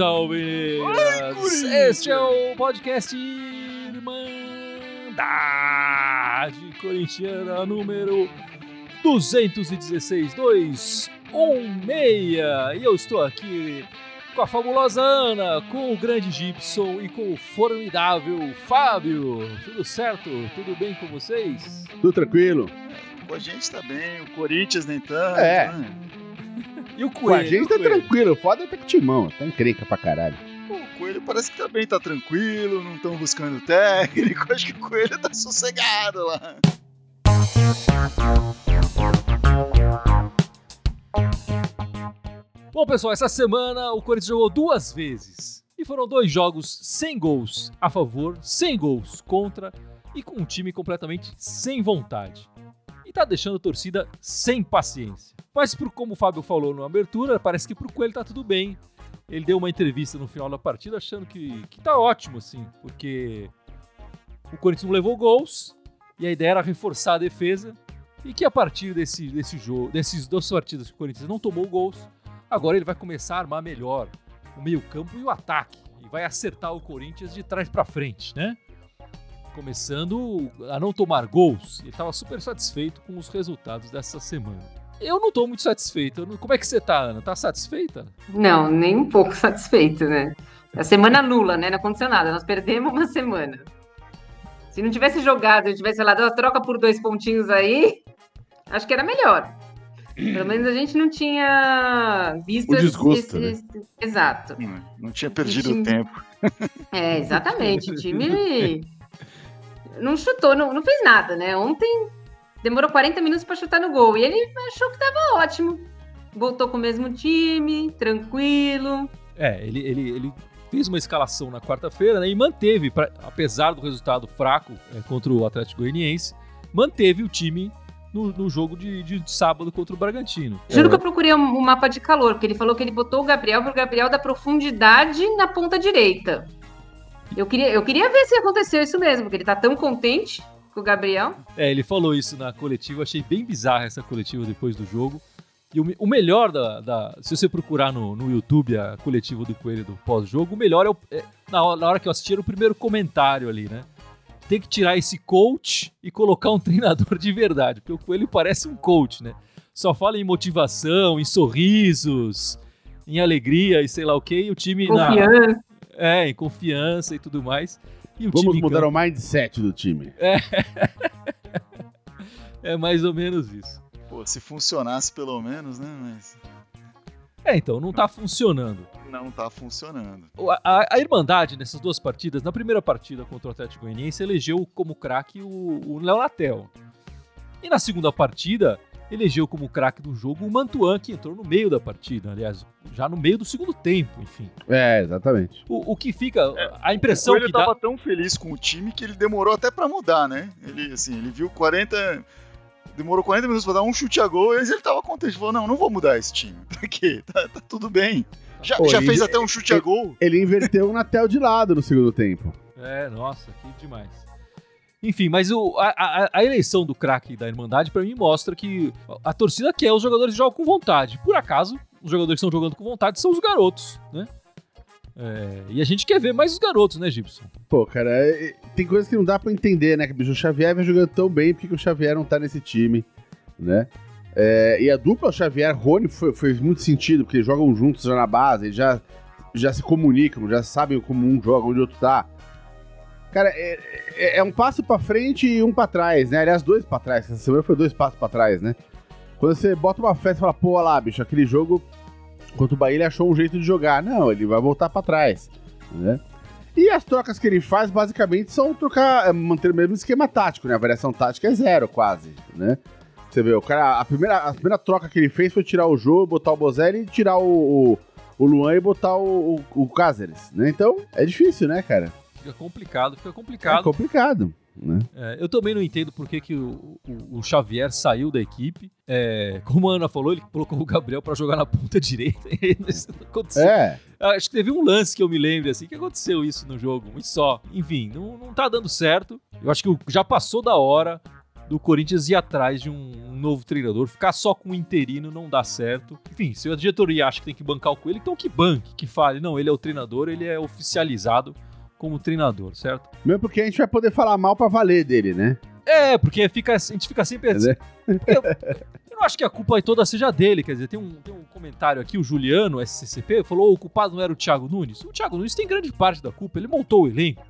Salve! Este é o podcast Irmandade Corintiana número 216, 216. E eu estou aqui com a fabulosa Ana, com o grande Gibson e com o formidável Fábio. Tudo certo? Tudo bem com vocês? Tudo tranquilo. Com a gente tá bem, o Corinthians nem tanto. É. né? E o Com Coelho? a gente tá o Coelho? tranquilo. Foda tá com o timão. Tá encrenca pra caralho. O Coelho parece que também tá tranquilo, não estão buscando técnico. Acho que o Coelho tá sossegado lá. Bom, pessoal, essa semana o Corinthians jogou duas vezes. E foram dois jogos sem gols a favor, sem gols contra e com um time completamente sem vontade. E tá deixando a torcida sem paciência. Mas por como o Fábio falou na abertura, parece que pro Coelho tá tudo bem. Ele deu uma entrevista no final da partida achando que, que tá ótimo, assim, porque o Corinthians não levou gols e a ideia era reforçar a defesa e que a partir desse, desse jogo, desses duas partidas que o Corinthians não tomou gols, Agora ele vai começar a armar melhor o meio-campo e o ataque. E vai acertar o Corinthians de trás pra frente, né? Começando a não tomar gols. Ele estava super satisfeito com os resultados dessa semana. Eu não tô muito satisfeito. Não- Como é que você tá, Ana? Tá satisfeita? Não, nem um pouco satisfeito, né? A semana nula, né? Não aconteceu nada. Nós perdemos uma semana. Se não tivesse jogado, se tivesse lá, troca por dois pontinhos aí, acho que era melhor. Pelo menos a gente não tinha visto O esse- desgosto, esse- Exato. Hum, Não tinha perdido time- o tempo. É, exatamente. O time não chutou, não, não fez nada, né? Ontem demorou 40 minutos para chutar no gol. E ele achou que tava ótimo. Voltou com o mesmo time, tranquilo. É, ele, ele, ele fez uma escalação na quarta-feira né, e manteve, pra- apesar do resultado fraco é, contra o Atlético Goianiense, manteve o time no, no jogo de, de sábado contra o Bragantino. Juro que eu procurei um, um mapa de calor, porque ele falou que ele botou o Gabriel pro Gabriel da profundidade na ponta direita. Eu queria, eu queria ver se aconteceu isso mesmo, porque ele tá tão contente com o Gabriel. É, ele falou isso na coletiva, achei bem bizarra essa coletiva depois do jogo. E o, o melhor da, da- Se você procurar no, no YouTube a coletiva do Coelho do pós-jogo, o melhor é, o- é- na, hora, na hora que eu assisti era o primeiro comentário ali, né? Tem que tirar esse coach e colocar um treinador de verdade, porque o Coelho parece um coach, né? Só fala em motivação, em sorrisos, em alegria e sei lá o que, e o time na, Confiança. É, em confiança e tudo mais. E o Vamos time mudar campo o mindset do time. é mais ou menos isso. Pô, se funcionasse pelo menos, né? Mas É, então, não tá funcionando. não tá funcionando. O- A, a Irmandade, nessas duas partidas, na primeira partida contra o Atlético Goianiense, elegeu como craque o, o Léo Natel. E na segunda partida, elegeu como craque do jogo o Mantuan, que entrou no meio da partida, aliás, já no meio do segundo tempo, enfim. É, exatamente. O, o que fica, a O impressão que dá... tava tão feliz com o time que ele demorou até pra mudar, né? Ele, assim, ele viu 40... Demorou 40 minutos pra dar um chute a gol, e aí ele tava contente. Falou, não, não vou mudar esse time. Pra quê? Tá, tá tudo bem. Já, Pô, já ele- fez até um chute a gol. Ele inverteu o Natel de lado no segundo tempo. É, nossa, que demais. Enfim, mas o- a, a- a eleição do craque da Irmandade, pra mim, mostra que a torcida quer os jogadores que jogam com vontade. Por acaso, os jogadores que estão jogando com vontade são os garotos, né? É, e a gente quer ver mais os garotos, né, Gibson? Pô, cara, é- tem coisas que não dá pra entender, né? O Xavier vai jogando tão bem, por que que o Xavier não tá nesse time, né? É, e a dupla Xavier-Rony fez muito sentido, porque eles jogam juntos já na base, eles já, já se comunicam, já sabem como um joga, onde o outro tá. Cara, é, é- é um passo pra frente e um pra trás, né? Aliás, dois pra trás. Essa semana foi dois passos pra trás, né? Quando você bota uma festa e fala, pô, olha lá, bicho, aquele jogo contra o Bahia ele achou um jeito de jogar. Não, ele vai voltar pra trás, né? E as trocas que ele faz, basicamente, são trocar, é, manter o mesmo esquema tático, né? A variação tática é zero, quase, né? Você vê, o cara, a primeira, a primeira troca que ele fez foi tirar o Jô, botar o Bozelli, tirar o, o, o Luan e botar o, o, o Cáceres, né? Então, é difícil, né, cara? Fica complicado, fica É complicado. complicado, né? É, eu também não entendo por que, que o, o- o Xavier saiu da equipe. É, como a Ana falou, ele colocou o Gabriel pra jogar na ponta direita. Isso não aconteceu. É, Acho que teve um lance que eu me lembro assim que aconteceu isso no jogo, e só. Enfim, não, não tá dando certo. Eu acho que já passou da hora do Corinthians ir atrás de um, um novo treinador. Ficar só com o interino não dá certo. Enfim, se a diretoria acha que tem que bancar o Coelho, então que banque, que fale. Não, ele é o treinador, ele é oficializado como treinador, certo? Mesmo porque a gente vai poder falar mal pra valer dele, né? É, porque fica, a gente fica sempre assim. Eu, eu não acho que a culpa toda seja dele, quer dizer, tem um, tem um comentário aqui, o Juliano, SCCP, falou: o culpado não era o Thiago Nunes. O Thiago Nunes tem grande parte da culpa, ele montou o elenco.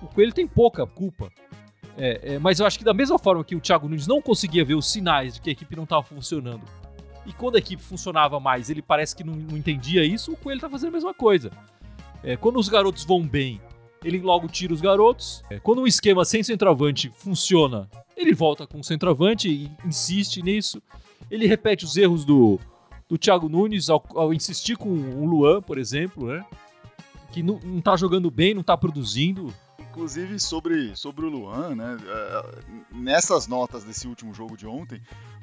O Coelho tem pouca culpa. É, é, mas eu acho que da mesma forma que o Thiago Nunes não conseguia ver os sinais de que a equipe não estava funcionando, e quando a equipe funcionava mais, ele parece que não, não entendia isso, o Coelho tá fazendo a mesma coisa. É, quando os garotos vão bem, ele logo tira os garotos. É, quando um esquema sem centroavante funciona, ele volta com o centroavante e insiste nisso. Ele repete os erros do, do Thiago Nunes ao, ao insistir com o Luan, por exemplo, né? Que não, não tá jogando bem, não tá produzindo. Inclusive sobre, sobre o Luan, né? é, Nessas notas desse último jogo de ontem,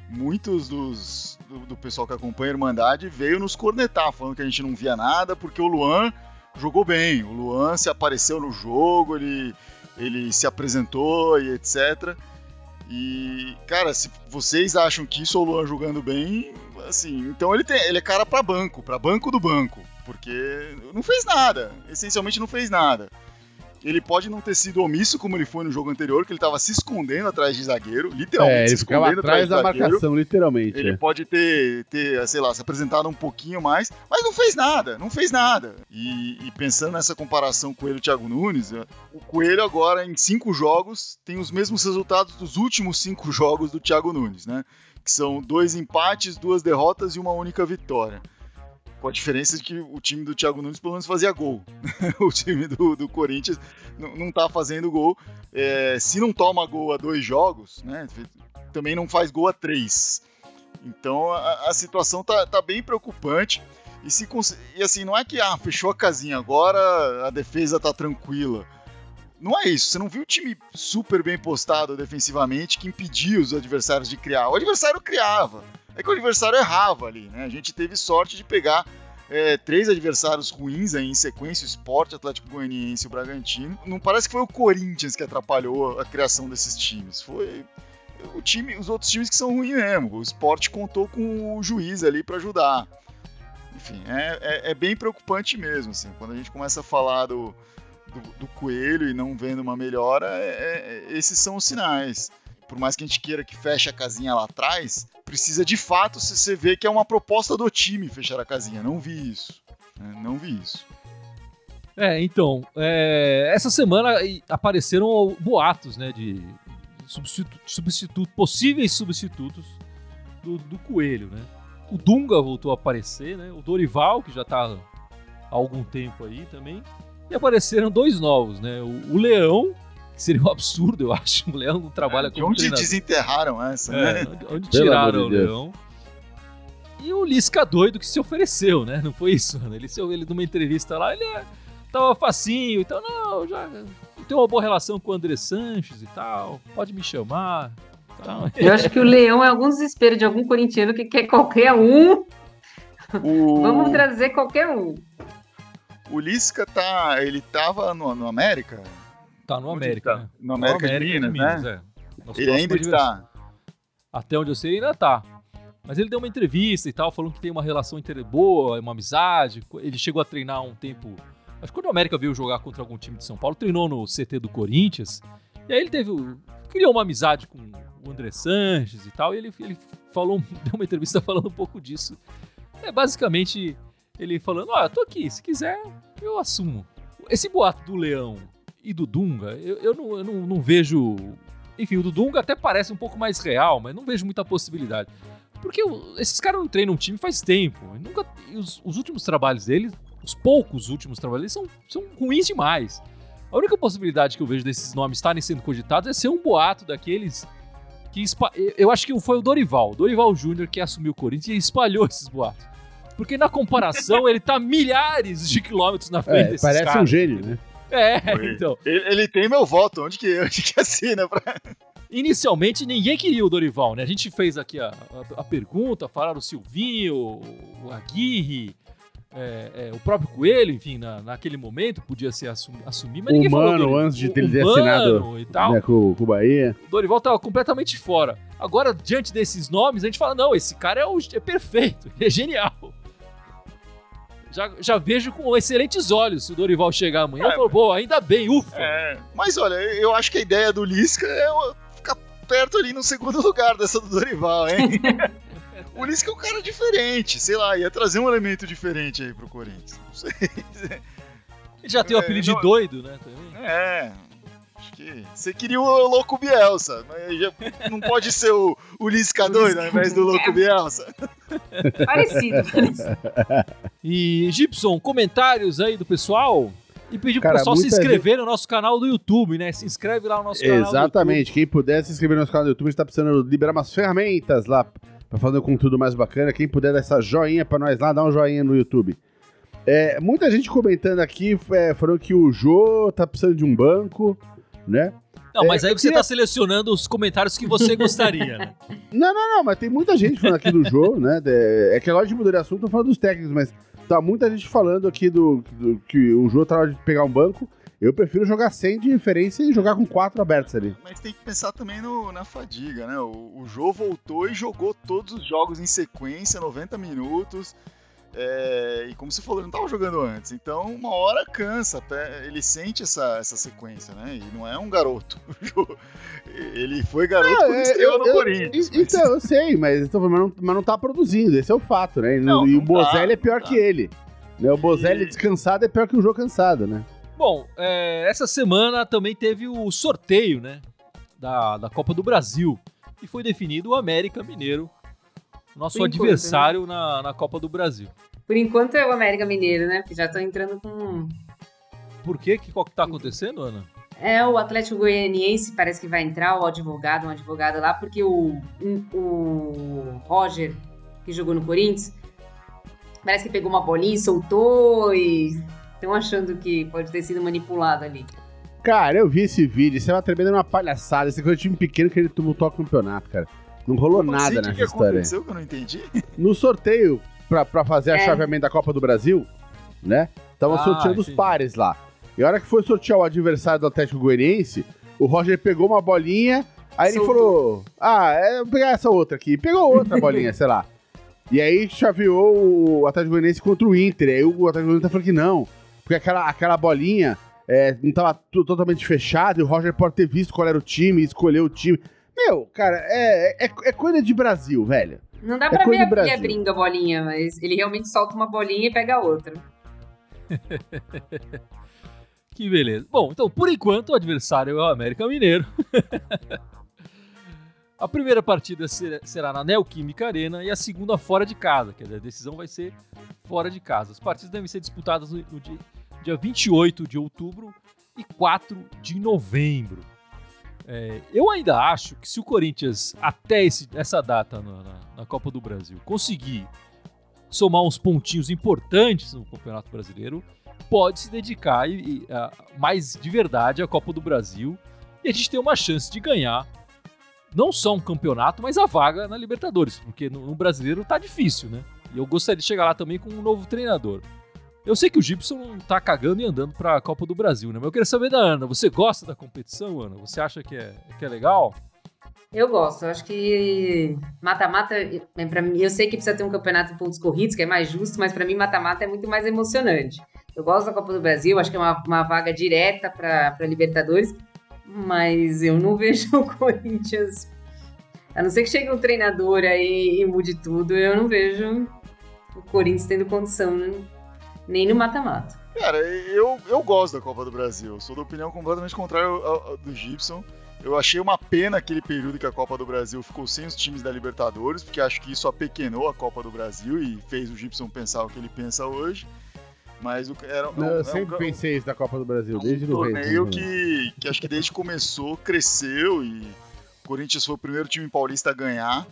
muitos dos, do, do pessoal que acompanha a Irmandade veio nos cornetar, falando que a gente não via nada, porque o Luan jogou bem. O Luan se apareceu no jogo, ele, ele se apresentou e etc. E, cara, se vocês acham que isso é o Luan jogando bem, assim, então ele, tem, ele é cara pra banco, pra banco do banco, porque não fez nada, essencialmente não fez nada. Ele pode não ter sido omisso como ele foi no jogo anterior, que ele tava se escondendo atrás de zagueiro, literalmente É, ele se ficava escondendo atrás da zagueiro. marcação, literalmente. Ele é. pode ter, ter, sei lá, se apresentado um pouquinho mais, mas não fez nada, não fez nada. E, e pensando nessa comparação Coelho e Thiago Nunes, é, o Coelho agora em cinco jogos tem os mesmos resultados dos últimos cinco jogos do Thiago Nunes, né? Que são dois empates, duas derrotas e uma única vitória. Com a diferença de que o time do Thiago Nunes pelo menos fazia gol. o time do, do Corinthians não, tá fazendo gol. É, se não toma gol a dois jogos, né? Também não faz gol a três. Então a, a situação tá, tá bem preocupante. E, se, e assim, não é que ah, fechou a casinha, agora a defesa tá tranquila. Não é isso. Você não viu o time super bem postado defensivamente que impedia os adversários de criar. O adversário criava. É que o adversário errava ali, né? A gente teve sorte de pegar é, três adversários ruins aí em sequência, o Sport, Atlético Goianiense e o Bragantino. Não parece que foi o Corinthians que atrapalhou a criação desses times. Foi o time, os outros times que são ruins mesmo. O Sport contou com o juiz ali para ajudar. Enfim, é, é, é bem preocupante mesmo. Assim, quando a gente começa a falar do, do, do coelho e não vendo uma melhora, é- é- esses são os sinais. Por mais que a gente queira que feche a casinha lá atrás, precisa de fato se você ver que é uma proposta do time fechar a casinha. Não vi isso. né? Não vi isso. É, então, é, essa semana apareceram boatos, né, de substitu- substituto, possíveis substitutos do, do Coelho, né? O Dunga voltou a aparecer, né? O Dorival, que já tá há algum tempo aí também. E apareceram dois novos, né? O, o Leão, seria um absurdo, eu acho. O Leão não trabalha de como onde treinador. desenterraram essa, É, né? onde, onde tiraram o. Leão. E o Lisca doido que se ofereceu, né? Não foi isso, mano. Ele, se- ele numa entrevista lá, ele é, tava facinho, então, não, já tenho uma boa relação com o André Sanches e tal, pode me chamar. Tal. Eu acho que o Leão é algum desespero de algum corintiano que quer qualquer um. O, Vamos trazer qualquer um. o Lisca tá. Ele tava no, no América? Tá no Onde América, tá? né? No América, No de Minas, né? é. Ele ainda está. Até onde eu sei, ainda tá. Mas ele deu uma entrevista e tal, falando que tem uma relação boa, uma amizade. Ele chegou a treinar um tempo. Acho que quando o América veio jogar contra algum time de São Paulo, treinou no CT do Corinthians. E aí ele teve. criou uma amizade com o André Sanches e tal. E ele, ele falou, deu uma entrevista falando um pouco disso. É basicamente ele falando: Ó, eu tô aqui, se quiser, eu assumo. Esse boato do Leão e do Dunga, eu, eu, não, eu não, não vejo. Enfim, o do Dunga até parece um pouco mais real, mas não vejo muita possibilidade. Porque esses caras não treinam um time faz tempo. E Nunca, os, os últimos trabalhos deles, os poucos últimos trabalhos deles, são, são ruins demais. A única possibilidade que eu vejo desses nomes estarem sendo cogitados é ser um boato daqueles que. eu- acho que foi o Dorival, o Dorival Júnior, que assumiu o Corinthians e espalhou esses boatos. Porque na comparação, ele tá milhares de quilômetros na frente É, desses parece caras. um gênio, né? É, Foi. então. Ele, ele tem meu voto. Onde que, onde que assina? Pra... Inicialmente ninguém queria o Dorival, né? A gente fez aqui a, a, a pergunta, falaram o Silvinho, o Aguirre, é, é, o próprio Coelho, enfim, na, naquele momento podia ser assumir, assumir mas O ninguém falou. Mano, Dorival. antes de O- ele ter assinado, e tal. né, com, com o Bahia. O Dorival tava completamente fora. Agora, diante desses nomes, a gente fala: não, esse cara é, o- é perfeito, ele é genial. Já, já vejo com excelentes olhos se o Dorival chegar amanhã. É, eu falo, pô, ainda bem, ufa. É, mas olha, eu acho que a ideia do Lisca é ficar perto ali no segundo lugar dessa do Dorival, hein? o Lisca é um cara diferente, sei lá, ia trazer um elemento diferente aí pro Corinthians. Não sei. Ele já tem o É, apelido não- de doido, né? Também. É. Que você queria o Louco Bielsa, mas já não pode ser o, o Lisca doido ao invés do Louco Bielsa. Parecido, parecido. E, Gibson, comentários aí do pessoal? E pedir pro pessoal se inscrever no nosso canal do YouTube, né? Se inscreve lá no nosso canal. do Exatamente. Quem puder se inscrever no nosso canal do YouTube, a gente tá precisando liberar umas ferramentas lá pra fazer um conteúdo mais bacana. Quem puder dar essa joinha pra nós lá, dá um joinha no YouTube. É, muita gente comentando aqui, é, falando que o Jô tá precisando de um banco, né? Não, mas É, aí eu você queria- tá selecionando os comentários que você gostaria, né? Não, não, não, mas tem muita gente falando aqui do Jô, né? de- é que agora de mudar de assunto, eu tô falando dos técnicos, mas tá muita gente falando aqui do, do- que o Jô tá na hora de pegar um banco. Eu prefiro jogar sem de referência e jogar com quatro abertos ali. Mas tem que pensar também no- na fadiga, né? O, o Jô voltou e jogou todos os jogos em sequência, 90 minutos. É, e como você falou, ele não estava jogando antes. Então, uma hora cansa. Até ele sente essa, essa sequência, né? E não é um garoto. Ele foi garoto Não, quando é, estreou eu- no eu- Corinthians. e- Então, eu sei, mas, eu falando, mas, não, mas não tá produzindo, esse é o fato, né? E, Não, e o não Bozelli tá, é pior não que tá. ele. Né? O Bozelli E- descansado é pior que o Jô cansado, né? Bom, é, essa semana também teve o sorteio, né? Da, da Copa do Brasil. E foi definido o América Mineiro, nosso enquanto, adversário na, na Copa do Brasil. Por enquanto é o América Mineiro, né? Porque já estão entrando com. Por quê? Que, o que tá acontecendo, Ana? É, o Atlético Goianiense parece que vai entrar, o advogado, um advogado lá, porque o, o Roger, que jogou no Corinthians, parece que pegou uma bolinha e soltou e estão achando que pode ter sido manipulado ali. Cara, eu vi esse vídeo, isso é uma tremenda uma palhaçada. Esse coisa de time pequeno que ele tumultou o campeonato, cara. Não rolou Como nada assim? O que nessa que história. aí. aconteceu que eu não entendi? No sorteio, pra, pra fazer a É. chaveamento da Copa do Brasil, né? Tava Ah, sorteando os pares lá. E a hora que foi sortear o adversário do Atlético Goianiense, o Roger pegou uma bolinha, aí ele Soltou. falou: Ah, é, vou pegar essa outra aqui. Pegou outra bolinha, sei lá. E aí chaveou o Atlético Goianiense contra o Inter. Aí o Atlético Goianiense falou que não, porque aquela, aquela bolinha é, não tava tu- totalmente fechada e o Roger pode ter visto qual era o time, escolheu o time. Meu, cara, é, é, é coisa de Brasil, velho. Não dá É pra ver ele Brasil. abrindo a bolinha, mas ele realmente solta uma bolinha e pega outra. Que beleza. Bom, então, por enquanto, o adversário é o América Mineiro. a primeira partida ser- será na Neoquímica Arena e a segunda fora de casa. Quer dizer, a decisão vai ser fora de casa. As partidas devem ser disputadas no, no dia, dia 28 de outubro e 4 de novembro. É, eu ainda acho que se o Corinthians, até esse- essa data na, na- na Copa do Brasil, conseguir somar uns pontinhos importantes no Campeonato Brasileiro, pode se dedicar e, e, a- mais de verdade à Copa do Brasil e a gente tem uma chance de ganhar não só um campeonato, mas a vaga na Libertadores, porque no, no brasileiro tá difícil, né? E eu gostaria de chegar lá também com um novo treinador. Eu sei que o Gibson não tá cagando e andando pra Copa do Brasil, né? Mas eu queria saber da Ana. Você gosta da competição, Ana? Você acha que é, que é legal? Eu gosto, eu acho que mata-mata, é, pra mim, eu sei que precisa ter um campeonato de pontos corridos, que é mais justo, mas pra mim mata-mata é muito mais emocionante. Eu gosto da Copa do Brasil, acho que é uma, uma vaga direta pra Libertadores, mas eu não vejo o Corinthians. A não ser que chegue um treinador aí e mude tudo, eu não vejo o Corinthians tendo condição né? Nem no mata-mata. Cara, eu, eu gosto da Copa do Brasil. Sou da opinião completamente contrária ao- ao- do Gibson. Eu achei uma pena aquele período que a Copa do Brasil ficou sem os times da Libertadores, porque acho que isso apequenou a Copa do Brasil e fez o Gibson pensar o que ele pensa hoje. Mas o, era, Não, eu é sempre um- pensei isso da Copa do Brasil, desde um 90. torneio né? que, que acho que desde que começou cresceu e o Corinthians foi o primeiro time paulista a ganhar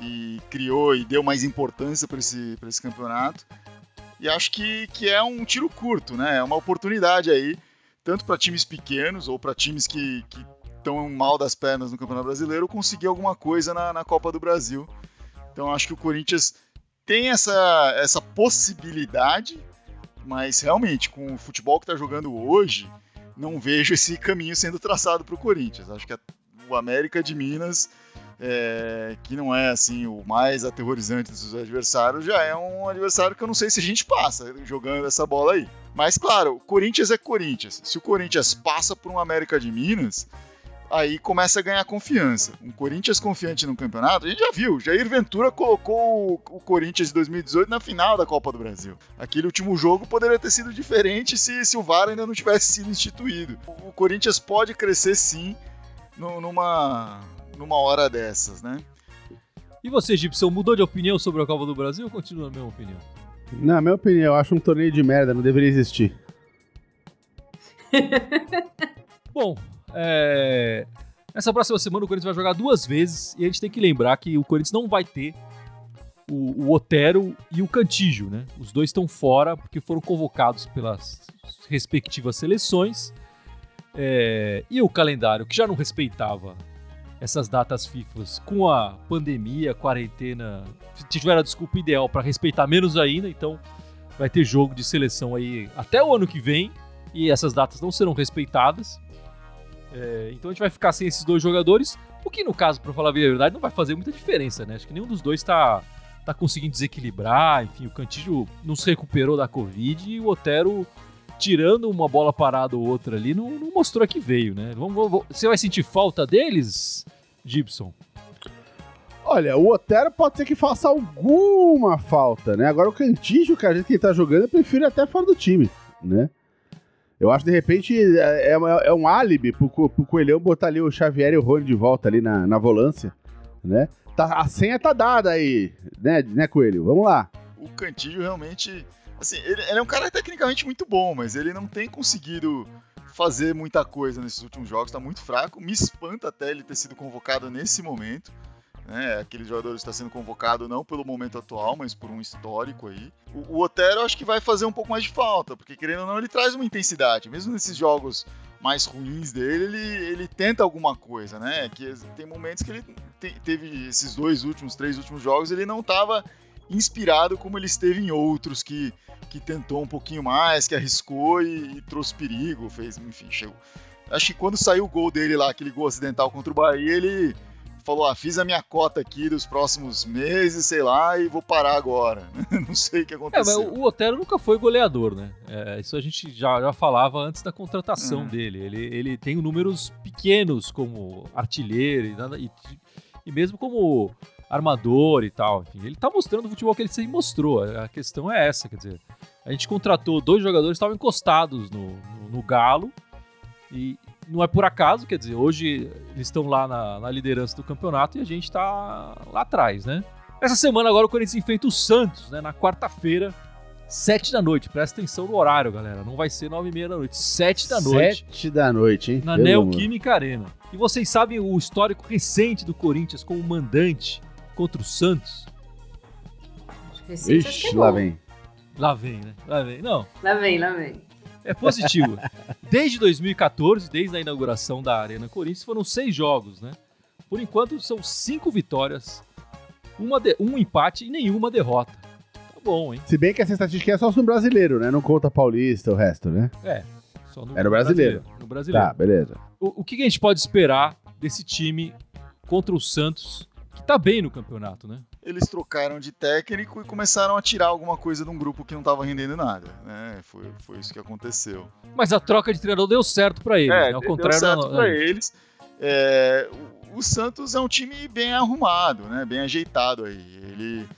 e criou e deu mais importância para esse, pra esse campeonato. E acho que, que é um tiro curto, né? É uma oportunidade aí, tanto para times pequenos ou para times que estão mal das pernas no Campeonato Brasileiro, conseguir alguma coisa na, na Copa do Brasil. Então acho que o Corinthians tem essa, essa possibilidade, mas realmente, com o futebol que está jogando hoje, não vejo esse caminho sendo traçado para o Corinthians. Acho que o América de Minas, é, que não é assim o mais aterrorizante dos adversários, já é um adversário que eu não sei se a gente passa jogando essa bola aí. Mas claro, o Corinthians é Corinthians. Se o Corinthians passa por um América de Minas, aí começa a ganhar confiança. Um Corinthians confiante no campeonato, a gente já viu. Jair Ventura colocou o Corinthians de 2018 na final da Copa do Brasil. Aquele último jogo poderia ter sido diferente se, se o VAR ainda não tivesse sido instituído. O Corinthians pode crescer sim numa, numa hora dessas, né? E você, Gibson, mudou de opinião sobre a Copa do Brasil ou continua a mesma opinião? Na minha opinião, eu acho um torneio de merda, não deveria existir. Bom, é... Nessa próxima semana o Corinthians vai jogar duas vezes e a gente tem que lembrar que o Corinthians não vai ter o, o Otero e o Cantígio, né? Os dois estão fora porque foram convocados pelas respectivas seleções. É... E o calendário, que já não respeitava essas datas FIFAs com a pandemia, quarentena, tiveram a desculpa ideal para respeitar menos ainda, então vai ter jogo de seleção aí até o ano que vem e essas datas não serão respeitadas. É, então a gente vai ficar sem esses dois jogadores, o que no caso, para falar a verdade, não vai fazer muita diferença, né? Acho que nenhum dos dois está tá conseguindo desequilibrar, enfim, o Cantillo não se recuperou da Covid e o Otero, tirando uma bola parada ou outra ali, não, não mostrou que veio, né? Vamos, vamos, você vai sentir falta deles, Gibson? Olha, o Otero pode ser que faça alguma falta, né? Agora o Cantígio, cara, a gente que ele tá jogando, eu prefiro até fora do time, né? Eu acho, de repente, é, é, é um álibi pro, pro Coelhão botar ali o Xavier e o Rony de volta ali na, na volância, né? Tá, a senha tá dada aí, né, né, Coelho? Vamos lá. O Cantillo realmente... Assim, ele, ele é um cara tecnicamente muito bom, mas ele não tem conseguido fazer muita coisa nesses últimos jogos, tá muito fraco. Me espanta até ele ter sido convocado nesse momento né? Aquele jogador está sendo convocado não pelo momento atual, mas por um histórico aí. O, o Otero acho que vai fazer um pouco mais de falta, porque querendo ou não, ele traz uma intensidade. Mesmo nesses jogos mais ruins dele, ele, ele tenta alguma coisa, né? Que tem momentos que ele te, teve esses dois últimos, três últimos jogos, ele não estava inspirado como ele esteve em outros que, que tentou um pouquinho mais, que arriscou e, e trouxe perigo, fez, enfim, chegou. Acho que quando saiu o gol dele lá, aquele gol acidental contra o Bahia, ele falou: ah, fiz a minha cota aqui dos próximos meses, sei lá, e vou parar agora. não sei o que aconteceu. É, mas o Otero nunca foi goleador, né? É, isso a gente já, já falava antes da contratação uhum. dele. Ele, ele tem números pequenos como artilheiro e, e, e mesmo como armador e tal. Enfim, ele tá mostrando o futebol que ele sempre mostrou. A questão é essa, quer dizer, a gente contratou dois jogadores que estavam encostados no, no, no Galo e, não é por acaso, quer dizer, hoje eles estão lá na, na liderança do campeonato e a gente está lá atrás, né? Essa semana agora o Corinthians enfrenta o Santos, né? Na quarta-feira, sete da noite. Presta atenção no horário, galera. Não vai ser nove e meia da noite, sete da noite. Sete da noite, hein? Na Neoquímica Arena. E vocês sabem o histórico recente do Corinthians como mandante contra o Santos? Ixi, lá vem. Lá vem, né? Lá vem. Não. Lá vem, lá vem. É positivo. Desde 2014, desde a inauguração da Arena Corinthians, foram seis jogos, né? Por enquanto, são cinco vitórias, uma de... um empate e nenhuma derrota. Tá bom, hein? Se bem que essa estatística é só no brasileiro, né? Não conta paulista, o resto, né? É, só no, é no brasileiro. brasileiro. No brasileiro. Tá, beleza. O, o que a gente pode esperar desse time contra o Santos, que tá bem no campeonato, né? eles trocaram de técnico e começaram a tirar alguma coisa de um grupo que não estava rendendo nada. Né? Foi, foi isso que aconteceu. Mas a troca de treinador deu certo para eles, é, né? Ao deu contrário certo para eles. É, o, o, Santos é um time bem arrumado, né? bem ajeitado aí. Ele,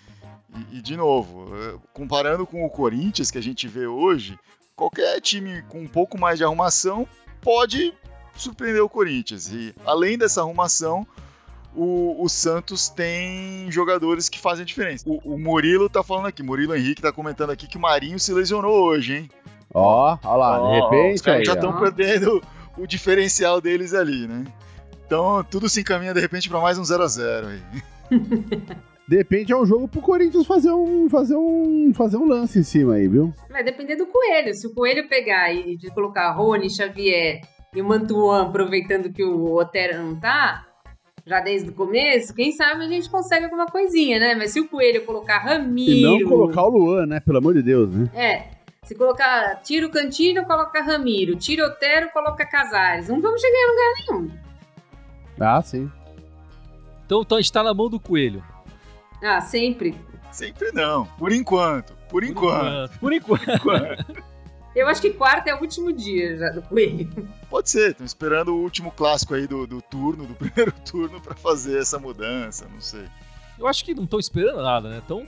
e, e, de novo, é, comparando com o Corinthians que a gente vê hoje, qualquer time com um pouco mais de arrumação pode surpreender o Corinthians. E além dessa arrumação, o, o, Santos tem jogadores que fazem a diferença. O, o Murilo tá falando aqui, Murilo Henrique tá comentando aqui que o Marinho se lesionou hoje, hein? Ó, oh, olha lá, oh, de repente. Os caras já estão perdendo o diferencial deles ali, né? Então tudo se encaminha de repente para mais um 0x0 aí. Depende, é um jogo pro Corinthians fazer um, fazer um, fazer um lance em cima aí, viu? Vai depender do Coelho. Se o Coelho pegar e de colocar Rony, Xavier e o Mantuan, aproveitando que o Otero não tá, já desde o começo, quem sabe a gente consegue alguma coisinha, né? Mas se o Coelho colocar Ramiro... E não colocar o Luan, né? Pelo amor de Deus, né? É, se colocar tira o Cantino, coloca Ramiro, tira Otero, coloca Casares. Não vamos chegar em lugar nenhum. Ah, sim. Então, então a gente tá na mão do Coelho. Ah, sempre. Sempre não. Por enquanto. Por, enquanto. Por enquanto. Eu acho que quarta é o último dia já do Coelho. Pode ser, estão esperando o último clássico aí do, do turno, do primeiro turno, pra fazer essa mudança, não sei. Eu acho que não estão esperando nada, né? Estão.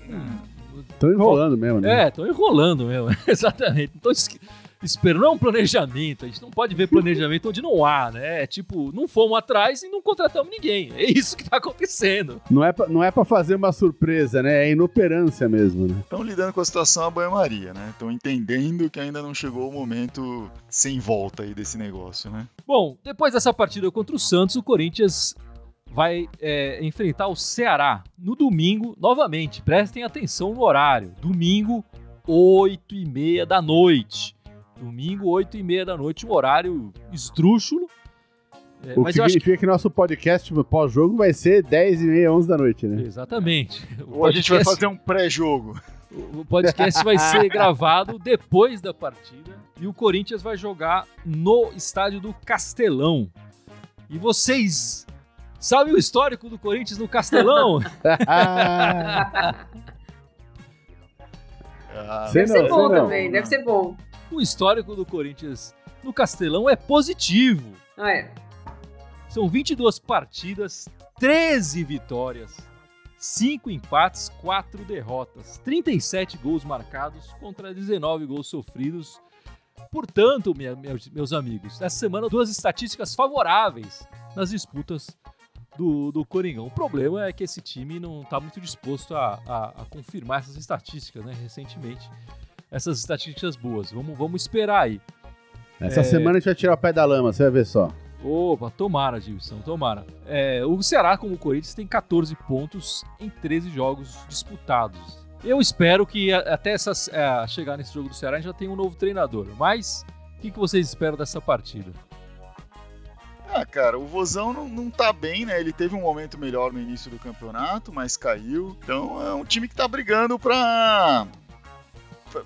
Estão enrolando mesmo, né? É, estão enrolando mesmo. Exatamente. Não estão esperando. Não é um planejamento. A gente não pode ver planejamento onde não há, né? É tipo, não fomos atrás e não contratamos ninguém. É isso que tá acontecendo. Não é pra, não é pra fazer uma surpresa, né? É inoperância mesmo, né? Estão lidando com a situação a banho-maria, né? Estão entendendo que ainda não chegou o momento sem volta aí desse negócio, né? Bom, depois dessa partida contra o Santos, o Corinthians vai é, enfrentar o Ceará no domingo, novamente. Prestem atenção no horário. Domingo, 8 e meia da noite. Domingo, 8 e meia da noite, um horário esdrúxulo. É, o que significa que... que... nosso podcast pós-jogo vai ser 10 e meia, 11 da noite, né? Exatamente. O Ou a gente vai fazer um pré-jogo. O podcast vai ser gravado depois da partida e o Corinthians vai jogar no estádio do Castelão. E vocês Sabe o histórico do Corinthians no Castelão? ah, deve ser bom também, deve ser bom. O histórico do Corinthians no Castelão é positivo. Ah, é. São 22 partidas, 13 vitórias, 5 empates, 4 derrotas, 37 gols marcados contra 19 gols sofridos. Portanto, minha, meus, meus amigos, essa semana duas estatísticas favoráveis nas disputas do, do Coringão. O problema é que esse time não está muito disposto a, a, a, confirmar essas estatísticas, né? Recentemente, essas estatísticas boas. Vamos, vamos esperar aí. Essa é... semana a gente vai tirar o pé da lama, você vai ver só. Opa, tomara, Gilson, tomara. É, o Ceará, como o Corinthians, tem 14 pontos em 13 jogos disputados. Eu espero que até essas, é, chegar nesse jogo do Ceará a gente já tenha um novo treinador. Mas o que, que vocês esperam dessa partida? Ah, cara, o Vozão não, não tá bem, né? Ele teve um momento melhor no início do campeonato, mas caiu. Então é um time que tá brigando pra,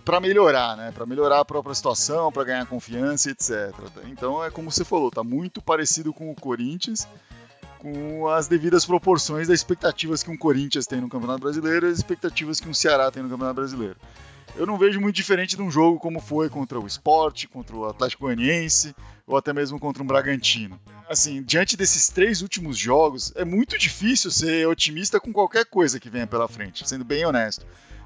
para melhorar, né? Para melhorar a própria situação, para ganhar confiança, etc. Então é como você falou, tá muito parecido com o Corinthians, com as devidas proporções das expectativas que um Corinthians tem no Campeonato Brasileiro e as expectativas que um Ceará tem no Campeonato Brasileiro eu não vejo muito diferente de um jogo como foi contra o Sport, contra o Atlético Goianiense ou até mesmo contra um Bragantino. Assim, diante desses três últimos jogos, é muito difícil ser otimista com qualquer coisa que venha pela frente, sendo bem honesto.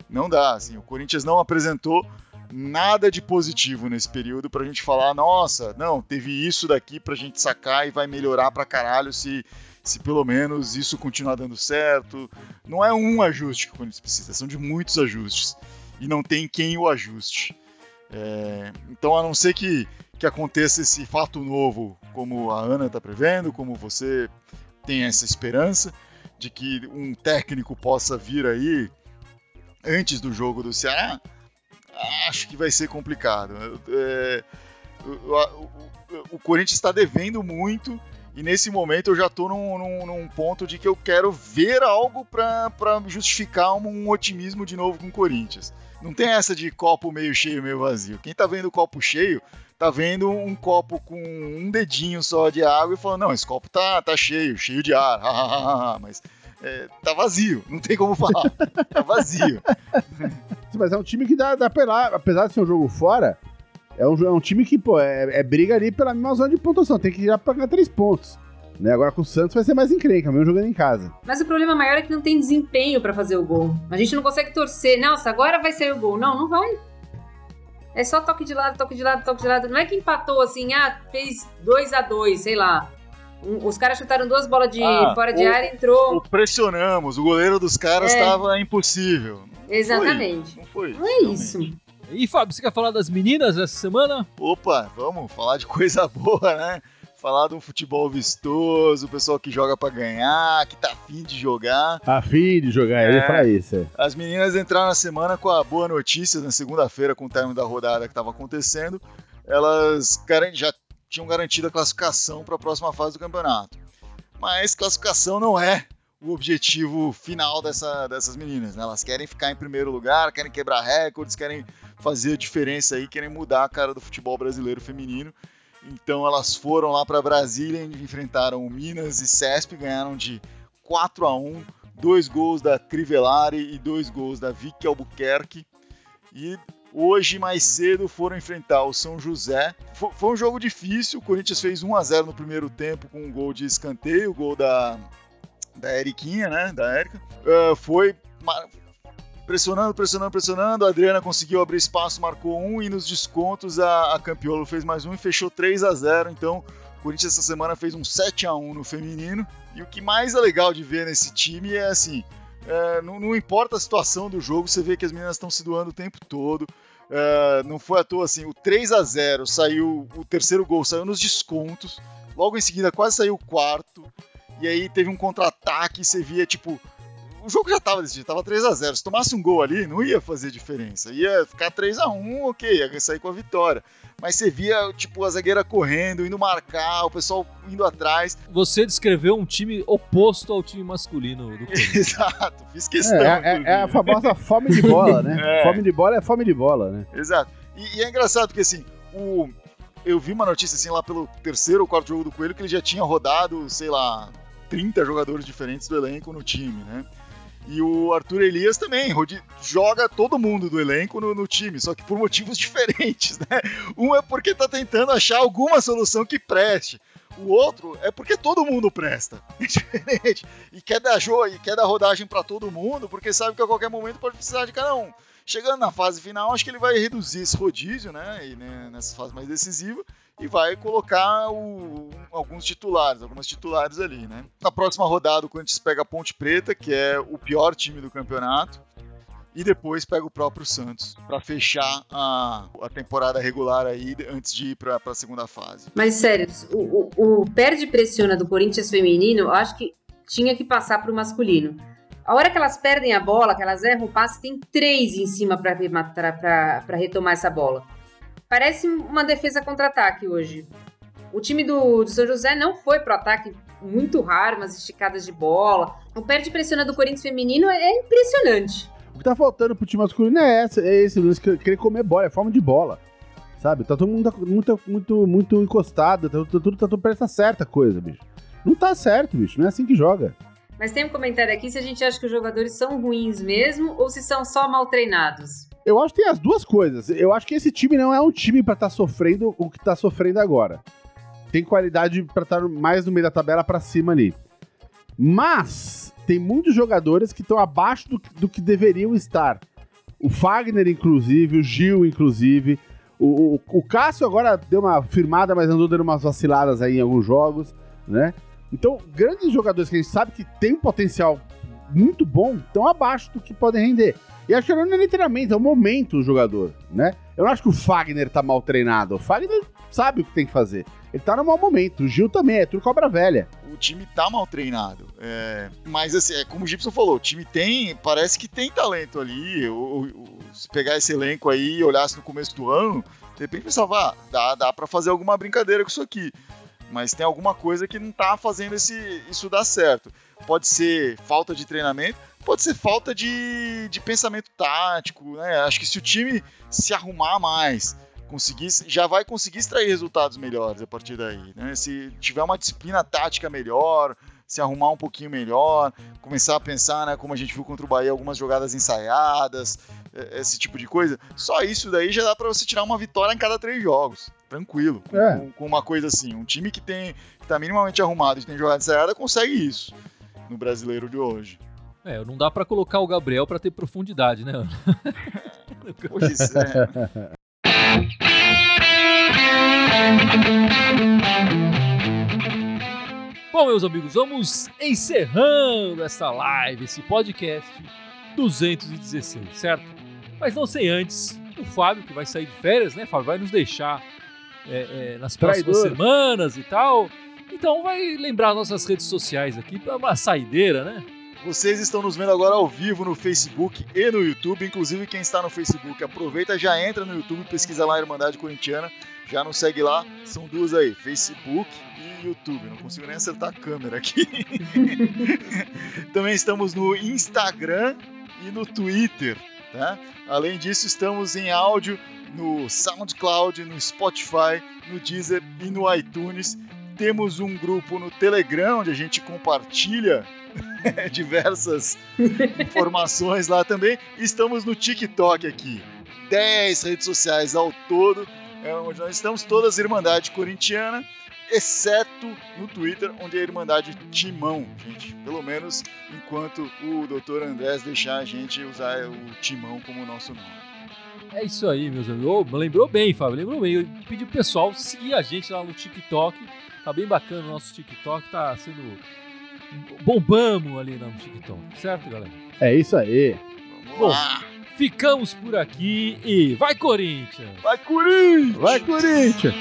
Não dá, assim, o Corinthians não apresentou nada de positivo nesse período pra gente falar, nossa, não, teve isso daqui pra gente sacar e vai melhorar pra caralho se, se pelo menos isso continuar dando certo. Não é um ajuste que o Corinthians precisa, são de muitos ajustes e não tem quem o ajuste. É, então, a não ser que, que aconteça esse fato novo, como a Ana está prevendo, como você tem essa esperança de que um técnico possa vir aí antes do jogo do Ceará, acho que vai ser complicado. É, o, o, o, Corinthians está devendo muito e nesse momento eu já estou num, num, num, ponto de que eu quero ver algo para justificar um, um, otimismo de novo com o Corinthians. Não tem essa de copo meio cheio, meio vazio. Quem tá vendo o copo cheio, tá vendo um copo com um dedinho só de água e falando, não, esse copo tá, tá cheio, cheio de ar, mas é, tá vazio, não tem como falar, tá vazio. Mas é um time que dá, dá pra apesar de ser um jogo fora, é um, é um time que, pô, é, é briga ali pela mesma zona de pontuação, tem que ir pra ganhar três pontos. Né? Agora com o Santos vai ser mais encrenca, mesmo jogando em casa. Mas o problema maior é que não tem desempenho para fazer o gol. A gente não consegue torcer. Nossa, agora vai ser o gol. Não, não vai. É só toque de lado, toque de lado, toque de lado. Não é que empatou assim, ah, fez 2 a 2 sei lá. Um, os caras chutaram duas bolas de ah, fora de o, área e entrou. O pressionamos, o goleiro dos caras estava é. impossível. Exatamente. Não foi, não foi, não é isso. E Fábio, você quer falar das meninas essa semana? Opa, vamos falar de coisa boa, né? falar de um futebol vistoso, o pessoal que joga para ganhar, que tá afim de jogar. Afim de jogar, é, eu ia falar isso. É. As meninas entraram na semana com a boa notícia, na segunda-feira, com o término da rodada que estava acontecendo, elas já tinham garantido a classificação para a próxima fase do campeonato. mas classificação não é o objetivo final dessa, dessas meninas. Né? Elas querem ficar em primeiro lugar, querem quebrar recordes, querem fazer a diferença aí, querem mudar a cara do futebol brasileiro feminino. Então elas foram lá para Brasília enfrentaram Minas e CESP, ganharam de 4 a 1, dois gols da Crivellari e dois gols da Vicky Albuquerque. E hoje mais cedo foram enfrentar o São José. Foi um jogo difícil, o Corinthians fez 1 a 0 no primeiro tempo com um gol de escanteio, o gol da da Eriquinha, né? Da Erika. Uh, foi pressionando, pressionando, pressionando. A Adriana conseguiu abrir espaço, marcou um e nos descontos a, a Campiolo fez mais um e fechou 3 a 0 Então, o Corinthians essa semana fez um 7 a 1 no feminino. E o que mais é legal de ver nesse time é assim: é, não, não, importa a situação do jogo, você vê que as meninas estão se doando o tempo todo. É, não foi à toa assim, o 3 a 0 saiu, o terceiro gol saiu nos descontos. Logo em seguida, quase saiu o quarto. E aí teve um contra-ataque, você via, tipo, o jogo já tava decidido, tava 3 a 0 Se tomasse um gol ali, não ia fazer diferença. Ia ficar 3 a 1 ok, ia sair com a vitória. Mas você via, tipo, a zagueira correndo, indo marcar, o pessoal indo atrás. Você descreveu um time oposto ao time masculino do Exato, fiz questão. É, é, é, a famosa fome de bola, né? É. Fome de bola é fome de bola, né? Exato. E, e é engraçado porque, assim, o, eu vi uma notícia assim lá pelo terceiro ou quarto jogo do Coelho que ele já tinha rodado, sei lá, 30 jogadores diferentes do elenco no time, né? E o Arthur Elias também joga todo mundo do elenco no, no, time, só que por motivos diferentes, né? Um é porque tá tentando achar alguma solução que preste. O outro é porque todo mundo presta. É diferente. E quer dar jogo, e quer dar rodagem para todo mundo, porque sabe que a qualquer momento pode precisar de cada um. Chegando na fase final, acho que ele vai reduzir esse rodízio, né? E, né, nessa fase mais decisiva, e vai colocar o, alguns titulares, algumas titulares ali, né? Na próxima rodada, o Corinthians pega a Ponte Preta, que é o pior time do campeonato, e depois pega o próprio Santos para fechar a, a temporada regular aí antes de ir para a segunda fase. Mas sério, o, o, o perde pressiona do Corinthians feminino, eu acho que tinha que passar para o masculino. A hora que elas perdem a bola, que elas erram o passe, tem três em cima para retomar essa bola. Parece uma defesa contra-ataque hoje. O time do, do São José não foi pro ataque muito raro, umas esticadas de bola. O perde pressiona do Corinthians feminino é, é impressionante. O que tá faltando pro time masculino é, é esse, querer comer bola, é forma de bola. Sabe? Tá todo mundo muito, muito, muito encostado, tá, tudo tá tudo parece certa coisa, bicho. Não tá certo, bicho. Não é assim que joga. Mas tem um comentário aqui se a gente acha que os jogadores são ruins mesmo ou se são só mal treinados. Eu acho que tem as duas coisas. Eu acho que esse time não é um time para estar tá sofrendo o que tá sofrendo agora. Tem qualidade para estar tá mais no meio da tabela para cima ali. Mas tem muitos jogadores que estão abaixo do, do, que deveriam estar. O Fagner, inclusive, o Gil, inclusive. O, o, o Cássio agora deu uma firmada, mas andou dando umas vaciladas aí em alguns jogos, né? Então, grandes jogadores que a gente sabe que tem um potencial muito bom estão abaixo do que podem render. E acho que não é nem treinamento, é o momento do jogador, né? Eu não acho que o Fagner tá mal treinado. O Fagner sabe o que tem que fazer. Ele tá no mau momento. O Gil também, é tudo cobra velha. O time tá mal treinado. É... Mas assim, é como o Gibson falou, o time tem. Parece que tem talento ali. O, o, se pegar esse elenco aí e olhasse no começo do ano, de repente pensava, ah, dá, dá pra fazer alguma brincadeira com isso aqui mas tem alguma coisa que não está fazendo esse, isso dar certo. Pode ser falta de treinamento, pode ser falta de, de pensamento tático, né? Acho que se o time se arrumar mais, conseguir, já vai conseguir extrair resultados melhores a partir daí, né? Se tiver uma disciplina tática melhor, se arrumar um pouquinho melhor, começar a pensar, né, como a gente viu contra o Bahia, algumas jogadas ensaiadas, esse tipo de coisa. Só isso daí já dá para você tirar uma vitória em cada três jogos, tranquilo, com, é. com, com, uma coisa assim. Um time que tem que tá minimamente arrumado e tem jogada ensaiada consegue isso no brasileiro de hoje. É, não dá para colocar o Gabriel para ter profundidade, né? pois é. Bom, meus amigos, vamos encerrando essa live, esse podcast 216, certo? Mas não sei antes, o Fábio, que vai sair de férias, né, Fábio? Vai nos deixar é, é, nas próximas Traidor. semanas e tal. Então vai lembrar nossas redes sociais aqui para uma saideira, né? Vocês estão nos vendo agora ao vivo no Facebook e no YouTube. Inclusive, quem está no Facebook, aproveita, já entra no YouTube, pesquisa lá Irmandade Corintiana. Já nos segue lá. São duas aí, Facebook e YouTube. Não consigo nem acertar a câmera aqui. Também estamos no Instagram e no Twitter. Tá? Além disso, estamos em áudio no SoundCloud, no Spotify, no Deezer e no iTunes. Temos um grupo no Telegram onde a gente compartilha diversas informações lá também. Estamos no TikTok aqui. 10 redes sociais ao todo, é onde nós estamos, todas Irmandade Corintiana, exceto no Twitter, onde é a Irmandade Timão, gente. Pelo menos enquanto o Dr. Andrés deixar a gente usar o Timão como nosso nome. É isso aí, meus amigos. lembrou bem, Fábio, lembrou bem. Eu pedi pro pessoal seguir a gente lá no TikTok. Tá bem bacana o nosso TikTok, tá sendo. Bombamos ali no TikTok, certo, galera? É isso aí. Bom! Ficamos por aqui e vai, Corinthians! Vai, Corinthians! Vai, Corinthians!